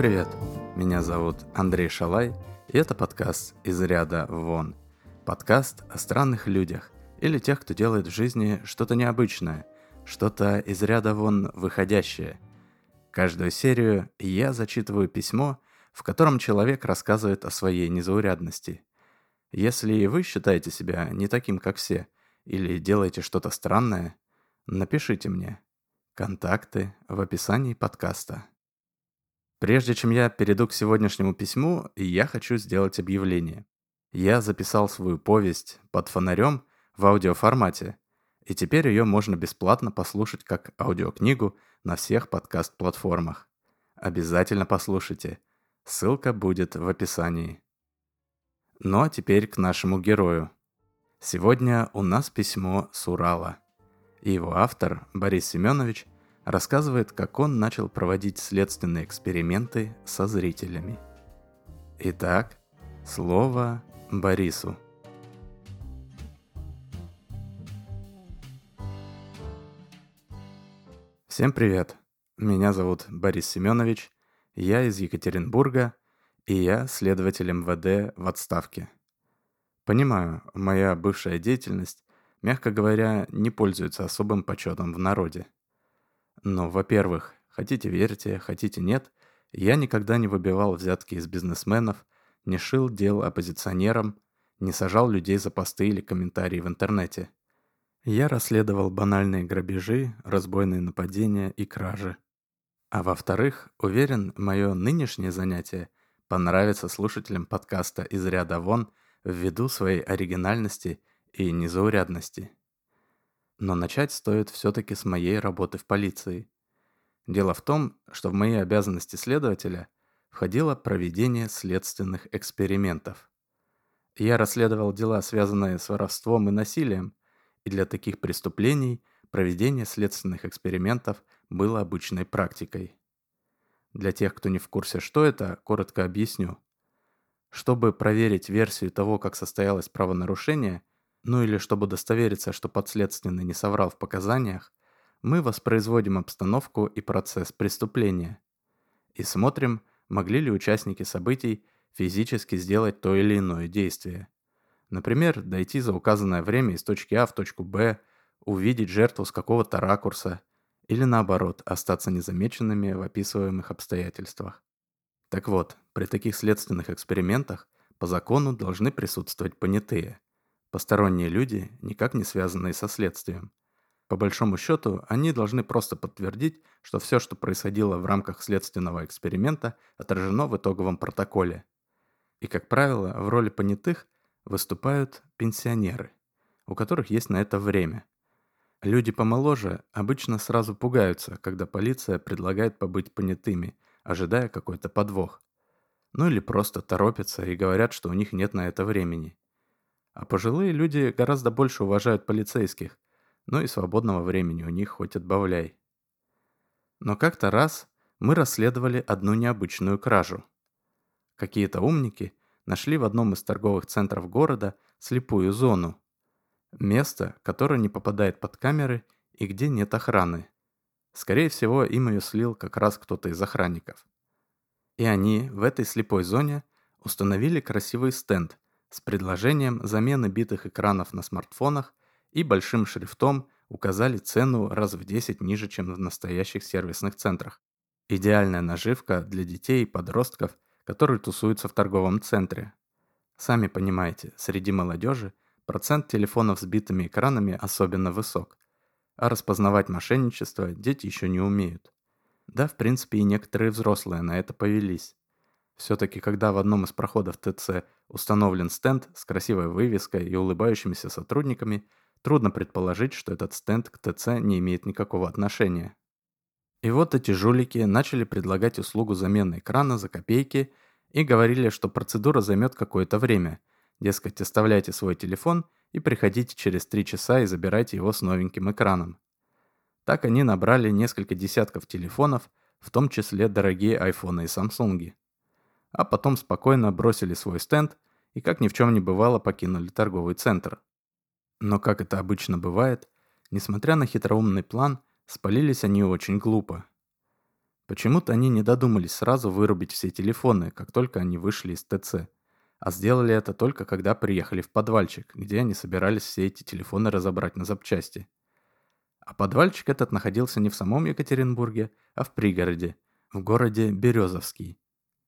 привет! Меня зовут Андрей Шалай, и это подкаст «Из ряда вон». Подкаст о странных людях или тех, кто делает в жизни что-то необычное, что-то из ряда вон выходящее. Каждую серию я зачитываю письмо, в котором человек рассказывает о своей незаурядности. Если и вы считаете себя не таким, как все, или делаете что-то странное, напишите мне. Контакты в описании подкаста. Прежде чем я перейду к сегодняшнему письму, я хочу сделать объявление. Я записал свою повесть «Под фонарем» в аудиоформате, и теперь ее можно бесплатно послушать как аудиокнигу на всех подкаст-платформах. Обязательно послушайте. Ссылка будет в описании. Ну а теперь к нашему герою. Сегодня у нас письмо с Урала. И его автор, Борис Семенович, рассказывает, как он начал проводить следственные эксперименты со зрителями. Итак, слово Борису. Всем привет! Меня зовут Борис Семенович, я из Екатеринбурга, и я следователь МВД в отставке. Понимаю, моя бывшая деятельность, мягко говоря, не пользуется особым почетом в народе – но, во-первых, хотите верьте, хотите нет, я никогда не выбивал взятки из бизнесменов, не шил дел оппозиционерам, не сажал людей за посты или комментарии в интернете. Я расследовал банальные грабежи, разбойные нападения и кражи. А во-вторых, уверен, мое нынешнее занятие понравится слушателям подкаста из ряда вон ввиду своей оригинальности и незаурядности. Но начать стоит все-таки с моей работы в полиции. Дело в том, что в мои обязанности следователя входило проведение следственных экспериментов. Я расследовал дела, связанные с воровством и насилием, и для таких преступлений проведение следственных экспериментов было обычной практикой. Для тех, кто не в курсе, что это, коротко объясню. Чтобы проверить версию того, как состоялось правонарушение, ну или чтобы удостовериться, что подследственный не соврал в показаниях, мы воспроизводим обстановку и процесс преступления. И смотрим, могли ли участники событий физически сделать то или иное действие. Например, дойти за указанное время из точки А в точку Б, увидеть жертву с какого-то ракурса, или наоборот, остаться незамеченными в описываемых обстоятельствах. Так вот, при таких следственных экспериментах по закону должны присутствовать понятые – Посторонние люди, никак не связанные со следствием. По большому счету, они должны просто подтвердить, что все, что происходило в рамках следственного эксперимента, отражено в итоговом протоколе. И, как правило, в роли понятых выступают пенсионеры, у которых есть на это время. Люди помоложе обычно сразу пугаются, когда полиция предлагает побыть понятыми, ожидая какой-то подвох. Ну или просто торопятся и говорят, что у них нет на это времени. А пожилые люди гораздо больше уважают полицейских, ну и свободного времени у них хоть отбавляй. Но как-то раз мы расследовали одну необычную кражу. Какие-то умники нашли в одном из торговых центров города слепую зону. Место, которое не попадает под камеры и где нет охраны. Скорее всего, им ее слил как раз кто-то из охранников. И они в этой слепой зоне установили красивый стенд – с предложением замены битых экранов на смартфонах и большим шрифтом указали цену раз в 10 ниже, чем в настоящих сервисных центрах. Идеальная наживка для детей и подростков, которые тусуются в торговом центре. Сами понимаете, среди молодежи процент телефонов с битыми экранами особенно высок, а распознавать мошенничество дети еще не умеют. Да, в принципе, и некоторые взрослые на это повелись. Все-таки, когда в одном из проходов ТЦ установлен стенд с красивой вывеской и улыбающимися сотрудниками, трудно предположить, что этот стенд к ТЦ не имеет никакого отношения. И вот эти жулики начали предлагать услугу замены экрана за копейки и говорили, что процедура займет какое-то время. Дескать, оставляйте свой телефон и приходите через 3 часа и забирайте его с новеньким экраном. Так они набрали несколько десятков телефонов, в том числе дорогие айфоны и самсунги а потом спокойно бросили свой стенд и, как ни в чем не бывало, покинули торговый центр. Но, как это обычно бывает, несмотря на хитроумный план, спалились они очень глупо. Почему-то они не додумались сразу вырубить все телефоны, как только они вышли из ТЦ. А сделали это только когда приехали в подвальчик, где они собирались все эти телефоны разобрать на запчасти. А подвальчик этот находился не в самом Екатеринбурге, а в пригороде, в городе Березовский.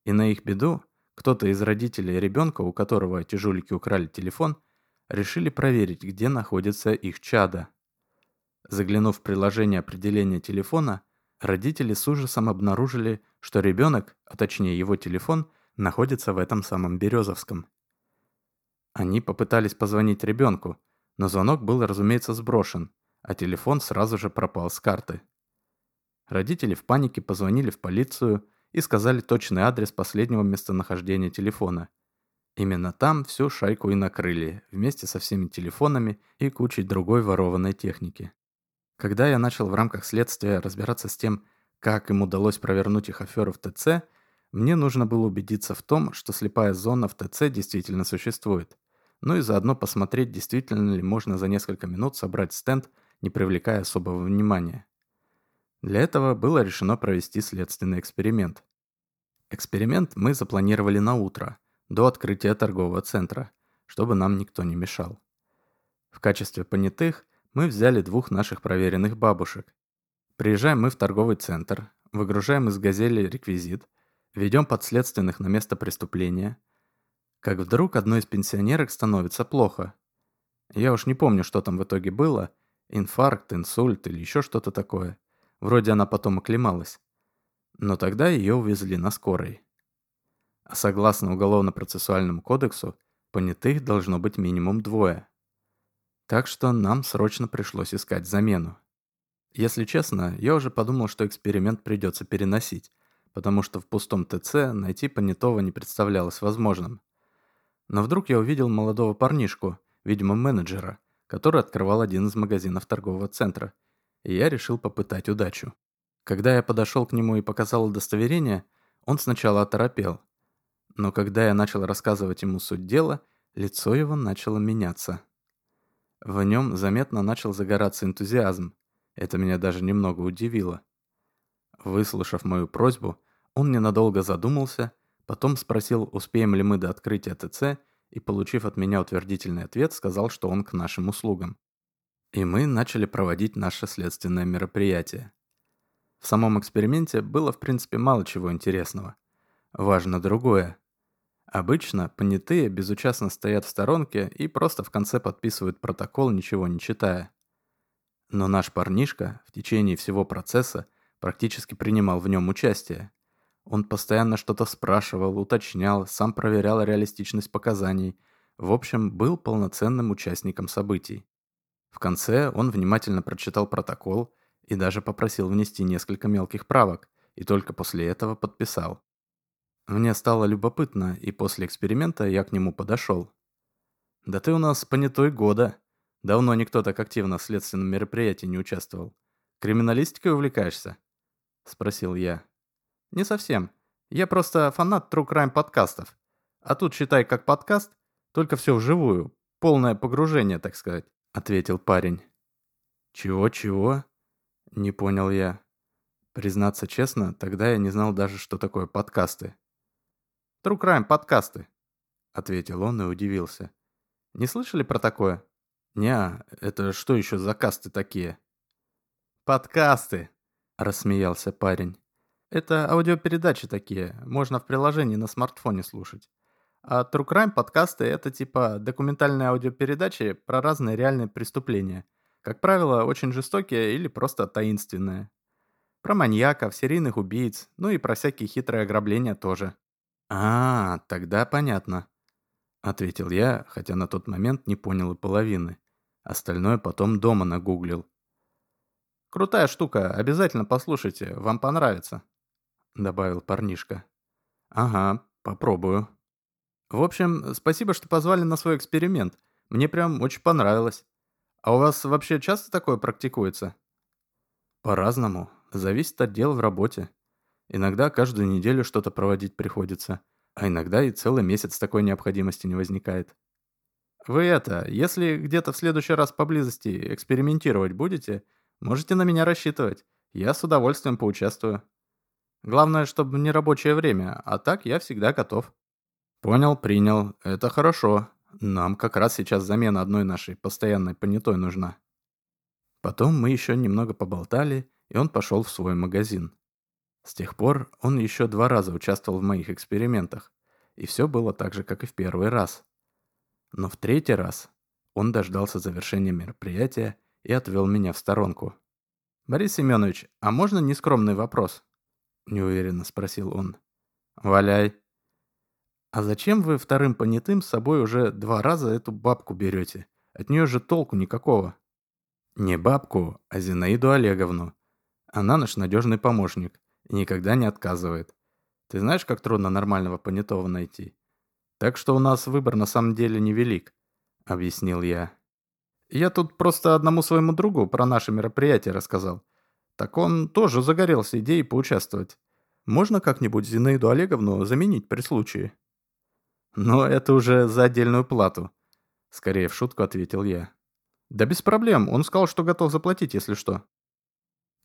И на их беду кто-то из родителей ребенка, у которого эти украли телефон, решили проверить, где находится их чада. Заглянув в приложение определения телефона, родители с ужасом обнаружили, что ребенок, а точнее его телефон, находится в этом самом Березовском. Они попытались позвонить ребенку, но звонок был, разумеется, сброшен, а телефон сразу же пропал с карты. Родители в панике позвонили в полицию и сказали точный адрес последнего местонахождения телефона. Именно там всю шайку и накрыли, вместе со всеми телефонами и кучей другой ворованной техники. Когда я начал в рамках следствия разбираться с тем, как им удалось провернуть их аферу в ТЦ, мне нужно было убедиться в том, что слепая зона в ТЦ действительно существует. Ну и заодно посмотреть, действительно ли можно за несколько минут собрать стенд, не привлекая особого внимания. Для этого было решено провести следственный эксперимент. Эксперимент мы запланировали на утро, до открытия торгового центра, чтобы нам никто не мешал. В качестве понятых мы взяли двух наших проверенных бабушек. Приезжаем мы в торговый центр, выгружаем из «Газели» реквизит, ведем подследственных на место преступления. Как вдруг одной из пенсионерок становится плохо. Я уж не помню, что там в итоге было, инфаркт, инсульт или еще что-то такое. Вроде она потом оклемалась. Но тогда ее увезли на скорой. А согласно Уголовно-процессуальному кодексу, понятых должно быть минимум двое – так что нам срочно пришлось искать замену. Если честно, я уже подумал, что эксперимент придется переносить, потому что в пустом ТЦ найти понятого не представлялось возможным. Но вдруг я увидел молодого парнишку, видимо менеджера, который открывал один из магазинов торгового центра, и я решил попытать удачу. Когда я подошел к нему и показал удостоверение, он сначала оторопел. Но когда я начал рассказывать ему суть дела, лицо его начало меняться. В нем заметно начал загораться энтузиазм. Это меня даже немного удивило. Выслушав мою просьбу, он ненадолго задумался, потом спросил, успеем ли мы до открытия ТЦ, и, получив от меня утвердительный ответ, сказал, что он к нашим услугам. И мы начали проводить наше следственное мероприятие. В самом эксперименте было, в принципе, мало чего интересного. Важно другое. Обычно понятые безучастно стоят в сторонке и просто в конце подписывают протокол, ничего не читая. Но наш парнишка в течение всего процесса практически принимал в нем участие. Он постоянно что-то спрашивал, уточнял, сам проверял реалистичность показаний. В общем, был полноценным участником событий. В конце он внимательно прочитал протокол и даже попросил внести несколько мелких правок, и только после этого подписал. Мне стало любопытно, и после эксперимента я к нему подошел. «Да ты у нас понятой года. Давно никто так активно в следственном мероприятии не участвовал. Криминалистикой увлекаешься?» — спросил я. «Не совсем. Я просто фанат True Crime подкастов. А тут, считай, как подкаст, только все вживую. Полное погружение, так сказать», — ответил парень. «Чего-чего?» — не понял я. Признаться честно, тогда я не знал даже, что такое подкасты. True Crime подкасты», — ответил он и удивился. «Не слышали про такое?» «Не, это что еще за касты такие?» «Подкасты», — рассмеялся парень. «Это аудиопередачи такие, можно в приложении на смартфоне слушать. А True Crime подкасты — это типа документальные аудиопередачи про разные реальные преступления. Как правило, очень жестокие или просто таинственные. Про маньяков, серийных убийц, ну и про всякие хитрые ограбления тоже. «А, тогда понятно», — ответил я, хотя на тот момент не понял и половины. Остальное потом дома нагуглил. «Крутая штука, обязательно послушайте, вам понравится», — добавил парнишка. «Ага, попробую». «В общем, спасибо, что позвали на свой эксперимент. Мне прям очень понравилось. А у вас вообще часто такое практикуется?» «По-разному. Зависит от дел в работе. Иногда каждую неделю что-то проводить приходится, а иногда и целый месяц такой необходимости не возникает. Вы это, если где-то в следующий раз поблизости экспериментировать будете, можете на меня рассчитывать. Я с удовольствием поучаствую. Главное, чтобы не рабочее время, а так я всегда готов». «Понял, принял. Это хорошо. Нам как раз сейчас замена одной нашей постоянной понятой нужна». Потом мы еще немного поболтали, и он пошел в свой магазин. С тех пор он еще два раза участвовал в моих экспериментах, и все было так же, как и в первый раз. Но в третий раз он дождался завершения мероприятия и отвел меня в сторонку. «Борис Семенович, а можно нескромный вопрос?» — неуверенно спросил он. «Валяй». «А зачем вы вторым понятым с собой уже два раза эту бабку берете? От нее же толку никакого». Не бабку, а Зинаиду Олеговну. Она наш надежный помощник и никогда не отказывает. Ты знаешь, как трудно нормального понятого найти? Так что у нас выбор на самом деле невелик, объяснил я. Я тут просто одному своему другу про наше мероприятие рассказал. Так он тоже загорелся идеей поучаствовать. Можно как-нибудь Зинаиду Олеговну заменить при случае? Но это уже за отдельную плату, скорее в шутку ответил я. Да без проблем, он сказал, что готов заплатить, если что.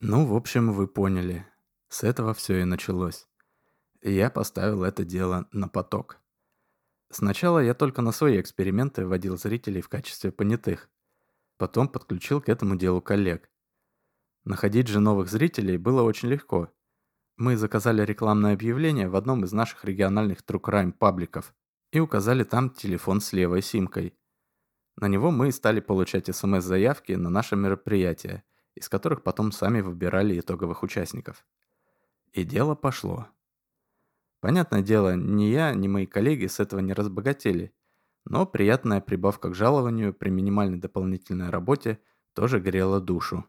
Ну, в общем, вы поняли. С этого все и началось. И я поставил это дело на поток. Сначала я только на свои эксперименты вводил зрителей в качестве понятых. Потом подключил к этому делу коллег. Находить же новых зрителей было очень легко. Мы заказали рекламное объявление в одном из наших региональных True Crime пабликов и указали там телефон с левой симкой. На него мы стали получать СМС-заявки на наше мероприятие, из которых потом сами выбирали итоговых участников. И дело пошло. Понятное дело, ни я, ни мои коллеги с этого не разбогатели, но приятная прибавка к жалованию при минимальной дополнительной работе тоже грела душу.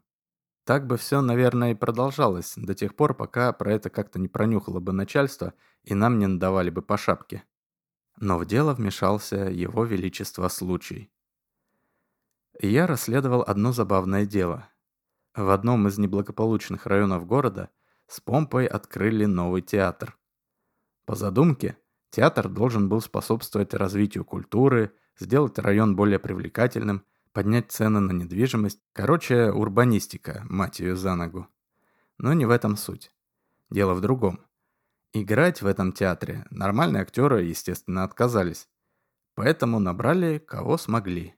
Так бы все, наверное, и продолжалось до тех пор, пока про это как-то не пронюхало бы начальство и нам не надавали бы по шапке. Но в дело вмешался его величество случай я расследовал одно забавное дело. В одном из неблагополучных районов города с помпой открыли новый театр. По задумке, театр должен был способствовать развитию культуры, сделать район более привлекательным, поднять цены на недвижимость. Короче, урбанистика, мать ее за ногу. Но не в этом суть. Дело в другом. Играть в этом театре нормальные актеры, естественно, отказались. Поэтому набрали, кого смогли.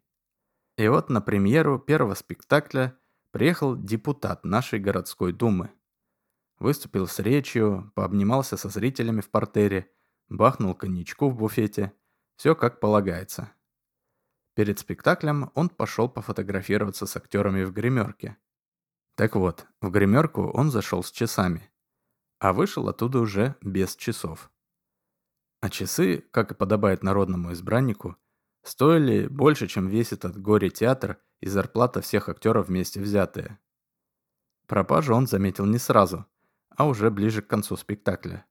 И вот на премьеру первого спектакля приехал депутат нашей городской думы. Выступил с речью, пообнимался со зрителями в портере, бахнул коньячку в буфете. Все как полагается. Перед спектаклем он пошел пофотографироваться с актерами в гримерке. Так вот, в гримерку он зашел с часами, а вышел оттуда уже без часов. А часы, как и подобает народному избраннику, Стоили больше, чем весь этот горе-театр и зарплата всех актеров вместе взятые. Пропажу он заметил не сразу, а уже ближе к концу спектакля.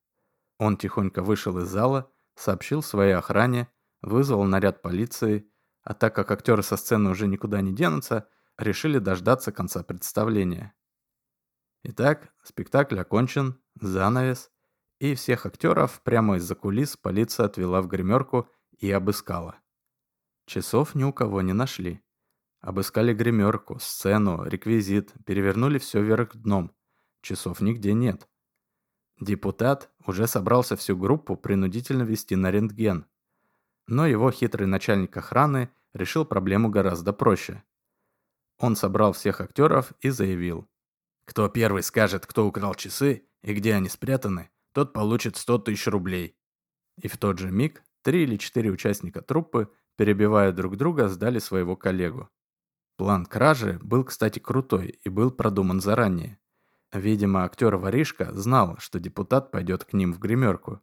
Он тихонько вышел из зала, сообщил своей охране, вызвал наряд полиции, а так как актеры со сцены уже никуда не денутся, решили дождаться конца представления. Итак, спектакль окончен, занавес, и всех актеров прямо из-за кулис полиция отвела в гримерку и обыскала. Часов ни у кого не нашли. Обыскали гримерку, сцену, реквизит, перевернули все вверх дном. Часов нигде нет. Депутат уже собрался всю группу принудительно вести на рентген. Но его хитрый начальник охраны решил проблему гораздо проще. Он собрал всех актеров и заявил. Кто первый скажет, кто украл часы и где они спрятаны, тот получит 100 тысяч рублей. И в тот же миг три или четыре участника труппы перебивая друг друга, сдали своего коллегу. План кражи был, кстати, крутой и был продуман заранее. Видимо, актер Воришка знал, что депутат пойдет к ним в гримерку.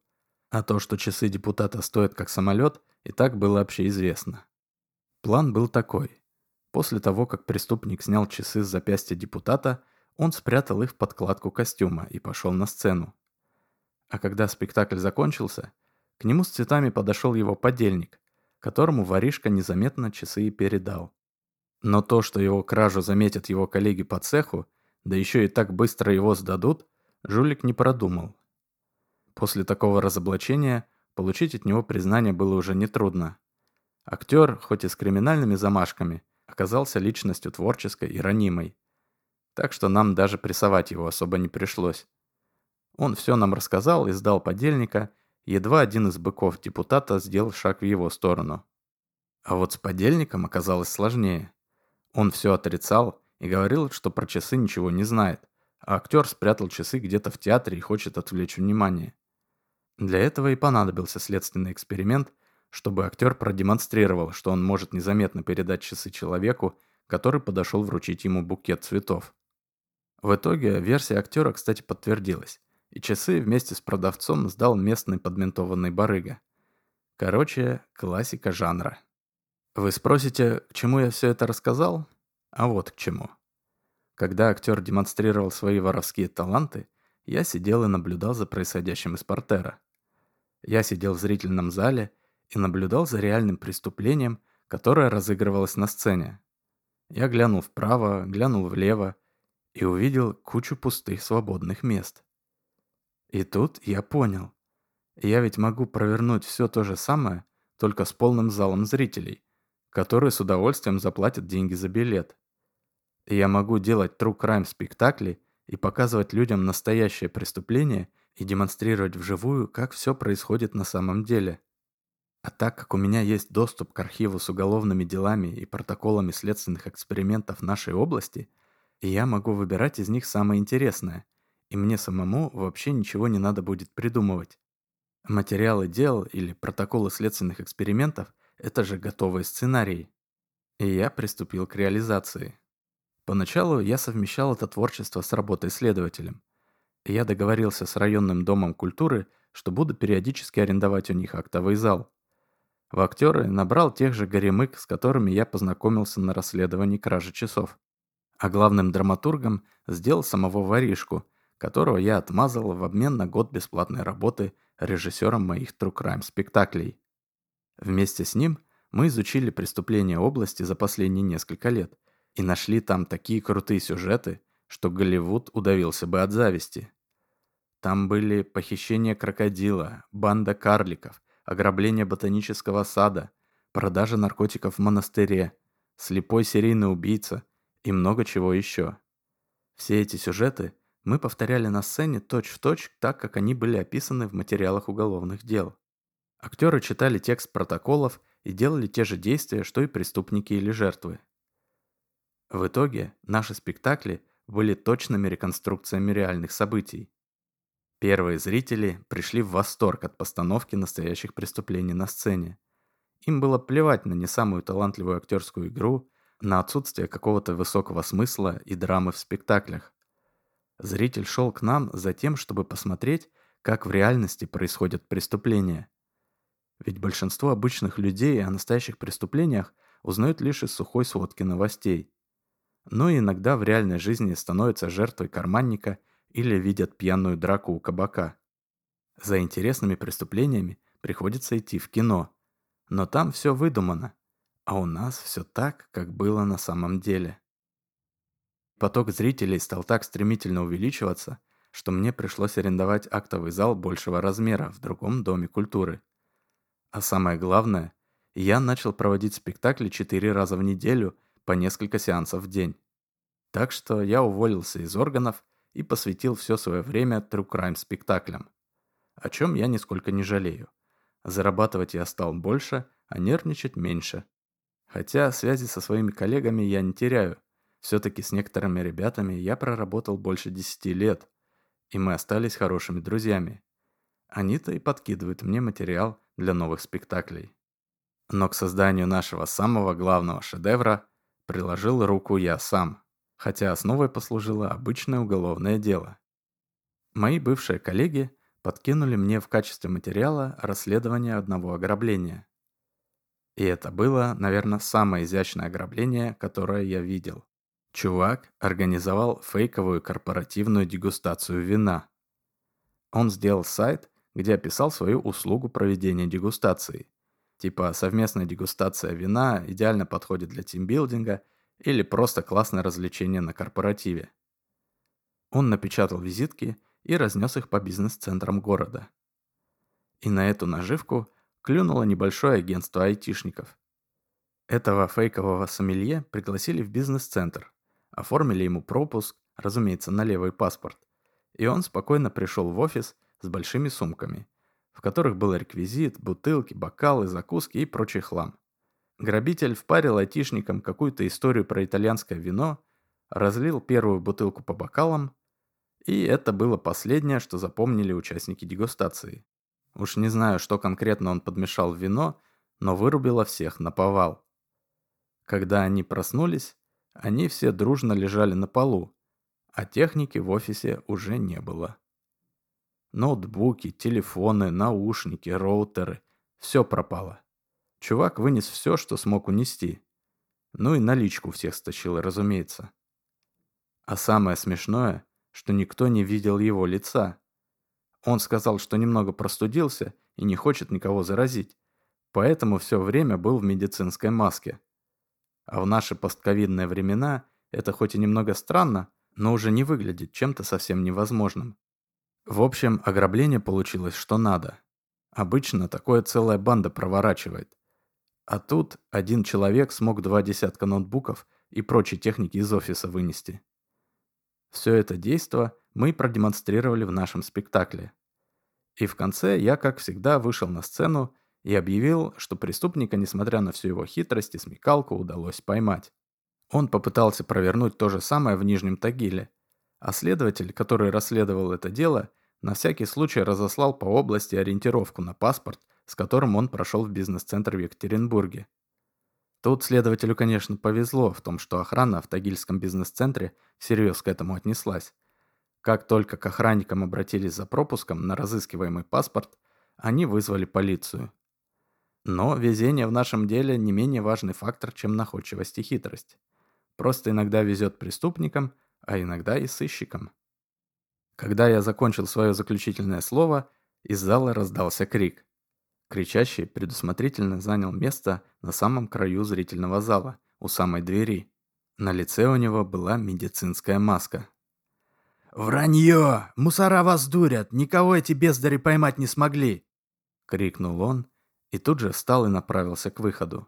А то, что часы депутата стоят как самолет, и так было общеизвестно. План был такой. После того, как преступник снял часы с запястья депутата, он спрятал их в подкладку костюма и пошел на сцену. А когда спектакль закончился, к нему с цветами подошел его подельник, которому воришка незаметно часы и передал. Но то, что его кражу заметят его коллеги по цеху, да еще и так быстро его сдадут, жулик не продумал. После такого разоблачения получить от него признание было уже нетрудно. Актер, хоть и с криминальными замашками, оказался личностью творческой и ранимой. Так что нам даже прессовать его особо не пришлось. Он все нам рассказал и сдал подельника, едва один из быков депутата сделал шаг в его сторону. А вот с подельником оказалось сложнее. Он все отрицал и говорил, что про часы ничего не знает, а актер спрятал часы где-то в театре и хочет отвлечь внимание. Для этого и понадобился следственный эксперимент, чтобы актер продемонстрировал, что он может незаметно передать часы человеку, который подошел вручить ему букет цветов. В итоге версия актера, кстати, подтвердилась, и часы вместе с продавцом сдал местный подментованный барыга. Короче, классика жанра. Вы спросите, к чему я все это рассказал? А вот к чему. Когда актер демонстрировал свои воровские таланты, я сидел и наблюдал за происходящим из портера. Я сидел в зрительном зале и наблюдал за реальным преступлением, которое разыгрывалось на сцене. Я глянул вправо, глянул влево и увидел кучу пустых свободных мест. И тут я понял. Я ведь могу провернуть все то же самое, только с полным залом зрителей, которые с удовольствием заплатят деньги за билет. И я могу делать true crime спектакли и показывать людям настоящее преступление и демонстрировать вживую, как все происходит на самом деле. А так как у меня есть доступ к архиву с уголовными делами и протоколами следственных экспериментов нашей области, я могу выбирать из них самое интересное, и мне самому вообще ничего не надо будет придумывать. Материалы дел или протоколы следственных экспериментов – это же готовые сценарии. И я приступил к реализации. Поначалу я совмещал это творчество с работой следователем. И я договорился с районным домом культуры, что буду периодически арендовать у них актовый зал. В актеры набрал тех же горемык, с которыми я познакомился на расследовании кражи часов. А главным драматургом сделал самого воришку, которого я отмазал в обмен на год бесплатной работы режиссером моих True Crime спектаклей. Вместе с ним мы изучили преступления области за последние несколько лет и нашли там такие крутые сюжеты, что Голливуд удавился бы от зависти. Там были похищение крокодила, банда карликов, ограбление ботанического сада, продажа наркотиков в монастыре, слепой серийный убийца и много чего еще. Все эти сюжеты мы повторяли на сцене точь-в-точь, точь, так как они были описаны в материалах уголовных дел. Актеры читали текст протоколов и делали те же действия, что и преступники или жертвы. В итоге наши спектакли были точными реконструкциями реальных событий. Первые зрители пришли в восторг от постановки настоящих преступлений на сцене. Им было плевать на не самую талантливую актерскую игру, на отсутствие какого-то высокого смысла и драмы в спектаклях. Зритель шел к нам за тем, чтобы посмотреть, как в реальности происходят преступления. Ведь большинство обычных людей о настоящих преступлениях узнают лишь из сухой сводки новостей. Но иногда в реальной жизни становятся жертвой карманника или видят пьяную драку у кабака. За интересными преступлениями приходится идти в кино. Но там все выдумано, а у нас все так, как было на самом деле. Поток зрителей стал так стремительно увеличиваться, что мне пришлось арендовать актовый зал большего размера в другом доме культуры. А самое главное, я начал проводить спектакли четыре раза в неделю по несколько сеансов в день. Так что я уволился из органов и посвятил все свое время true crime спектаклям. О чем я нисколько не жалею. Зарабатывать я стал больше, а нервничать меньше. Хотя связи со своими коллегами я не теряю. Все-таки с некоторыми ребятами я проработал больше десяти лет, и мы остались хорошими друзьями. Они-то и подкидывают мне материал для новых спектаклей. Но к созданию нашего самого главного шедевра приложил руку я сам хотя основой послужило обычное уголовное дело. Мои бывшие коллеги подкинули мне в качестве материала расследование одного ограбления. И это было, наверное, самое изящное ограбление, которое я видел. Чувак организовал фейковую корпоративную дегустацию вина. Он сделал сайт, где описал свою услугу проведения дегустации. Типа совместная дегустация вина идеально подходит для тимбилдинга – или просто классное развлечение на корпоративе. Он напечатал визитки и разнес их по бизнес-центрам города. И на эту наживку клюнуло небольшое агентство айтишников. Этого фейкового сомелье пригласили в бизнес-центр, оформили ему пропуск, разумеется, на левый паспорт, и он спокойно пришел в офис с большими сумками, в которых был реквизит, бутылки, бокалы, закуски и прочий хлам. Грабитель впарил айтишникам какую-то историю про итальянское вино, разлил первую бутылку по бокалам, и это было последнее, что запомнили участники дегустации. Уж не знаю, что конкретно он подмешал в вино, но вырубило всех на повал. Когда они проснулись, они все дружно лежали на полу, а техники в офисе уже не было. Ноутбуки, телефоны, наушники, роутеры – все пропало. Чувак вынес все, что смог унести. Ну и наличку всех стащил, разумеется. А самое смешное, что никто не видел его лица. Он сказал, что немного простудился и не хочет никого заразить, поэтому все время был в медицинской маске. А в наши постковидные времена это хоть и немного странно, но уже не выглядит чем-то совсем невозможным. В общем, ограбление получилось что надо. Обычно такое целая банда проворачивает. А тут один человек смог два десятка ноутбуков и прочей техники из офиса вынести. Все это действо мы продемонстрировали в нашем спектакле. И в конце я, как всегда, вышел на сцену и объявил, что преступника, несмотря на всю его хитрость и смекалку, удалось поймать. Он попытался провернуть то же самое в Нижнем Тагиле, а следователь, который расследовал это дело, на всякий случай разослал по области ориентировку на паспорт, с которым он прошел в бизнес-центр в Екатеринбурге. Тут следователю, конечно, повезло в том, что охрана в Тагильском бизнес-центре всерьез к этому отнеслась. Как только к охранникам обратились за пропуском на разыскиваемый паспорт, они вызвали полицию. Но везение в нашем деле не менее важный фактор, чем находчивость и хитрость. Просто иногда везет преступникам, а иногда и сыщикам. Когда я закончил свое заключительное слово, из зала раздался крик. Кричащий предусмотрительно занял место на самом краю зрительного зала, у самой двери. На лице у него была медицинская маска. «Вранье! Мусора вас дурят! Никого эти бездари поймать не смогли!» Крикнул он и тут же встал и направился к выходу.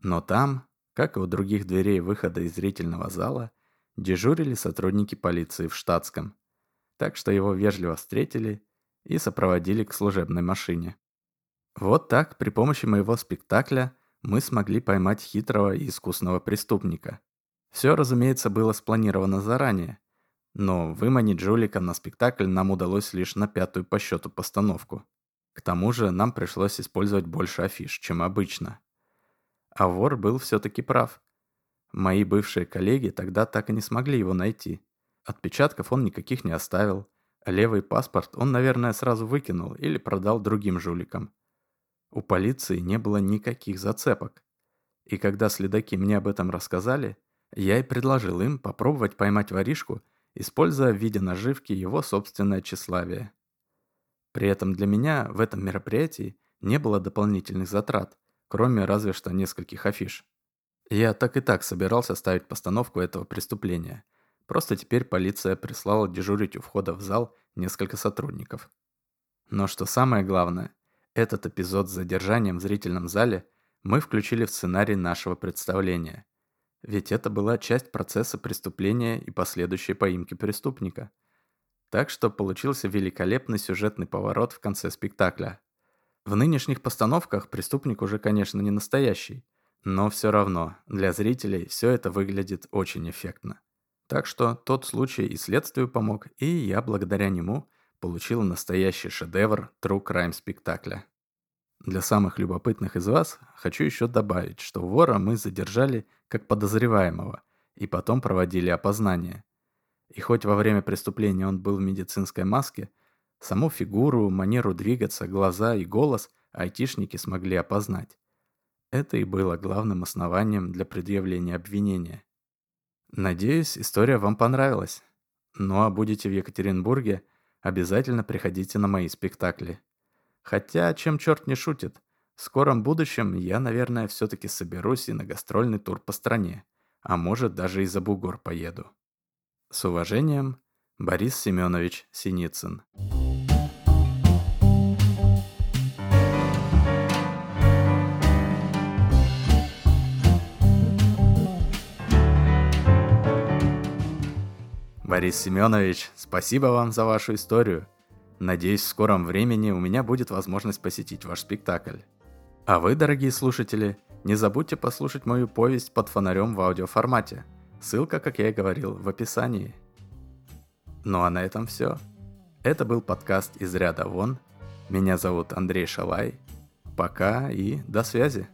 Но там, как и у других дверей выхода из зрительного зала, дежурили сотрудники полиции в штатском так что его вежливо встретили и сопроводили к служебной машине. Вот так, при помощи моего спектакля, мы смогли поймать хитрого и искусного преступника. Все, разумеется, было спланировано заранее, но выманить жулика на спектакль нам удалось лишь на пятую по счету постановку. К тому же нам пришлось использовать больше афиш, чем обычно. А вор был все-таки прав. Мои бывшие коллеги тогда так и не смогли его найти. Отпечатков он никаких не оставил, а левый паспорт он, наверное, сразу выкинул или продал другим жуликам. У полиции не было никаких зацепок. И когда следаки мне об этом рассказали, я и предложил им попробовать поймать воришку, используя в виде наживки его собственное тщеславие. При этом для меня в этом мероприятии не было дополнительных затрат, кроме разве что нескольких афиш. Я так и так собирался ставить постановку этого преступления – Просто теперь полиция прислала дежурить у входа в зал несколько сотрудников. Но что самое главное, этот эпизод с задержанием в зрительном зале мы включили в сценарий нашего представления. Ведь это была часть процесса преступления и последующей поимки преступника. Так что получился великолепный сюжетный поворот в конце спектакля. В нынешних постановках преступник уже, конечно, не настоящий, но все равно для зрителей все это выглядит очень эффектно. Так что тот случай и следствию помог, и я благодаря нему получил настоящий шедевр True Crime спектакля. Для самых любопытных из вас хочу еще добавить, что вора мы задержали как подозреваемого и потом проводили опознание. И хоть во время преступления он был в медицинской маске, саму фигуру, манеру двигаться, глаза и голос айтишники смогли опознать. Это и было главным основанием для предъявления обвинения. Надеюсь, история вам понравилась. Ну а будете в Екатеринбурге, обязательно приходите на мои спектакли. Хотя, чем черт не шутит, в скором будущем я, наверное, все-таки соберусь и на гастрольный тур по стране, а может даже и за бугор поеду. С уважением, Борис Семенович Синицын. Борис Семенович, спасибо вам за вашу историю. Надеюсь, в скором времени у меня будет возможность посетить ваш спектакль. А вы, дорогие слушатели, не забудьте послушать мою повесть под фонарем в аудиоформате. Ссылка, как я и говорил, в описании. Ну а на этом все. Это был подкаст «Из ряда вон». Меня зовут Андрей Шалай. Пока и до связи.